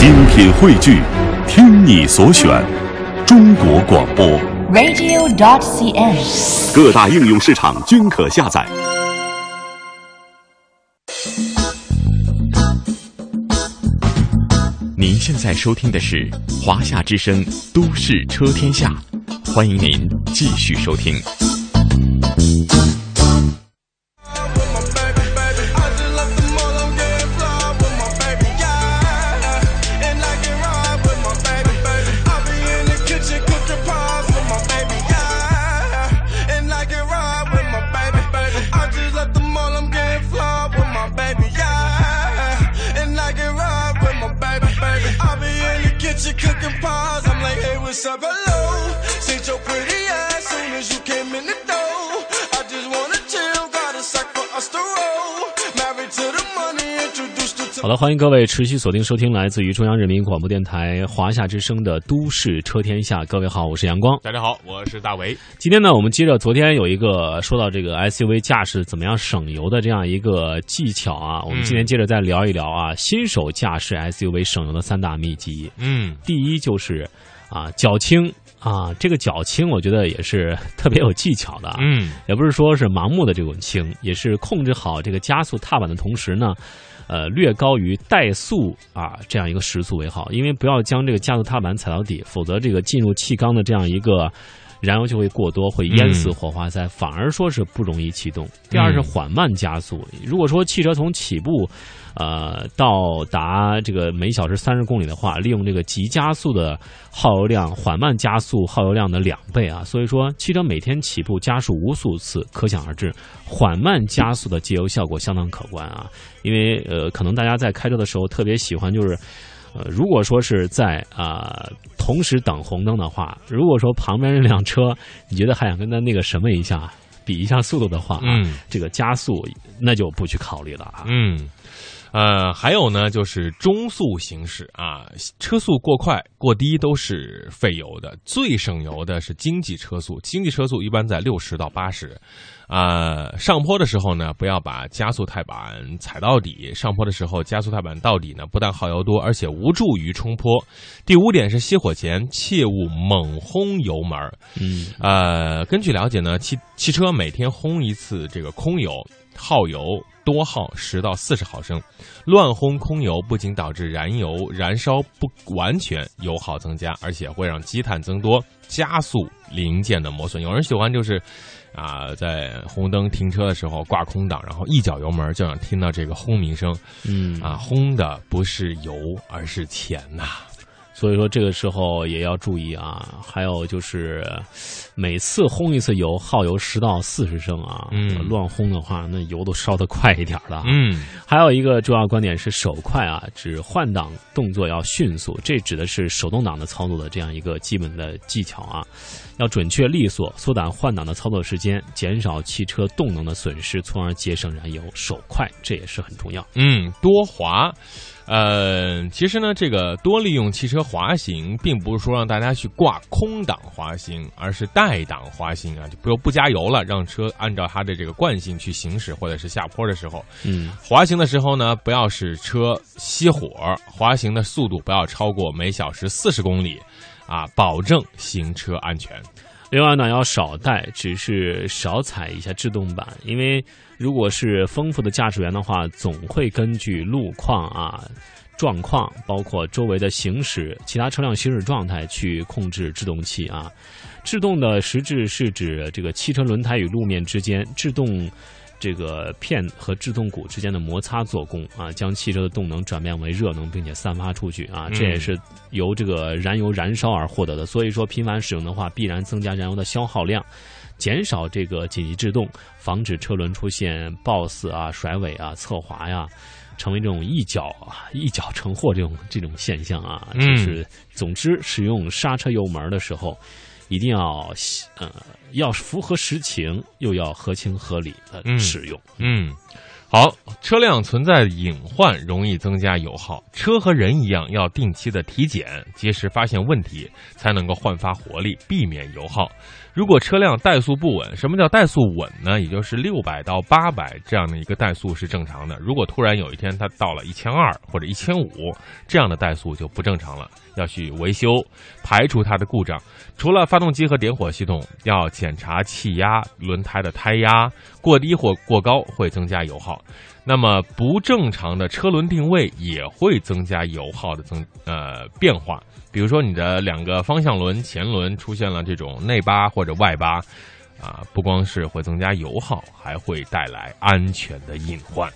精品汇聚，听你所选，中国广播。radio.dot.cn，。各大应用市场均可下载。您现在收听的是《华夏之声·都市车天下》，欢迎您继续收听。What's up, hello? Since your pretty ass soon as you came in the door. I just wanna chill, got a sack for us to roll. Married to the money, introduced to 好的，欢迎各位持续锁定收听来自于中央人民广播电台华夏之声的《都市车天下》。各位好，我是阳光。大家好，我是大为。今天呢，我们接着昨天有一个说到这个 SUV 驾驶怎么样省油的这样一个技巧啊，我们今天接着再聊一聊啊，新手驾驶 SUV 省油的三大秘籍。嗯，第一就是啊，脚轻啊，这个脚轻我觉得也是 特别有技巧的啊。嗯，也不是说是盲目的这种轻，也是控制好这个加速踏板的同时呢，呃，略高于怠速啊这样一个时速为好，因为不要将这个加速踏板踩到底，否则这个进入气缸的这样一个。燃油就会过多，会淹死火花塞，反而说是不容易启动。第二是缓慢加速。如果说汽车从起步，呃，到达这个每小时三十公里的话，利用这个急加速的耗油量，缓慢加速耗油量的两倍啊。所以说，汽车每天起步加速无数次，可想而知，缓慢加速的节油效果相当可观啊。因为呃，可能大家在开车的时候特别喜欢就是。呃，如果说是在啊、呃、同时等红灯的话，如果说旁边那辆车你觉得还想跟他那个什么一下，比一下速度的话啊，嗯这个加速那就不去考虑了啊。嗯，呃，还有呢，就是中速行驶啊，车速过快、过低都是费油的。最省油的是经济车速，经济车速一般在六十到八十。啊，上坡的时候呢，不要把加速踏板踩到底。上坡的时候，加速踏板到底呢，不但耗油多，而且无助于冲坡。第五点是熄火前切勿猛轰油门。嗯呃，根据了解呢，汽汽车每天轰一次这个空油，耗油多耗十到四十毫升。乱轰空油不仅导致燃油燃烧不完全，油耗增加，而且会让积碳增多，加速零件的磨损。有人喜欢就是。啊，在红灯停车的时候挂空挡，然后一脚油门，就想听到这个轰鸣声。嗯啊，轰的不是油，而是钱呐、所以说这个时候也要注意啊。还有就是，每次轰一次油耗油十到四十升啊，嗯乱轰的话，那油都烧得快一点儿的啊。嗯还有一个重要观点是手快啊，指换挡动作要迅速，这指的是手动挡的操作的这样一个基本的技巧啊，要准确利索，缩短换挡的操作时间，减少汽车动能的损失，从而节省燃油。手快这也是很重要。嗯，多滑。呃，其实呢，这个多利用汽车滑行，并不是说让大家去挂空挡滑行，而是带档滑行啊，就不不加油了，让车按照它的这个惯性去行驶，或者是下坡的时候，嗯，滑行的时候呢，不要使车熄火，滑行的速度不要超过每小时四十公里，啊，保证行车安全。另外呢，要少带，只是少踩一下制动板，因为如果是丰富的驾驶员的话，总会根据路况啊、状况，包括周围的行驶、其他车辆行驶状态去控制制动器啊。制动的实质是指这个汽车轮胎与路面之间制动。这个片和制动鼓之间的摩擦做功啊，将汽车的动能转变为热能，并且散发出去啊，这也是由这个燃油燃烧而获得的。所以说，频繁使用的话，必然增加燃油的消耗量，减少这个紧急制动，防止车轮出现抱死啊、甩尾啊、侧滑呀。成为这种一脚啊一脚成祸这种这种现象啊，嗯就是总之使用刹车油门的时候，一定要呃要符合实情，又要合情合理的嗯使用。嗯，好，车辆存在隐患，容易增加油耗。车和人一样，要定期的体检，及时发现问题，才能够焕发活力，避免油耗。如果车辆怠速不稳，什么叫怠速稳呢？也就是六百到八百这样的一个怠速是正常的。如果突然有一天它到了一千二或者一千五，这样的怠速就不正常了，要去维修，排除它的故障。除了发动机和点火系统，要检查气压、轮胎的胎压，过低或过高会增加油耗那么不正常的车轮定位也会增加油耗的增呃变化，比如说你的两个方向轮前轮出现了这种内八或者外八，啊，不光是会增加油耗，还会带来安全的隐患。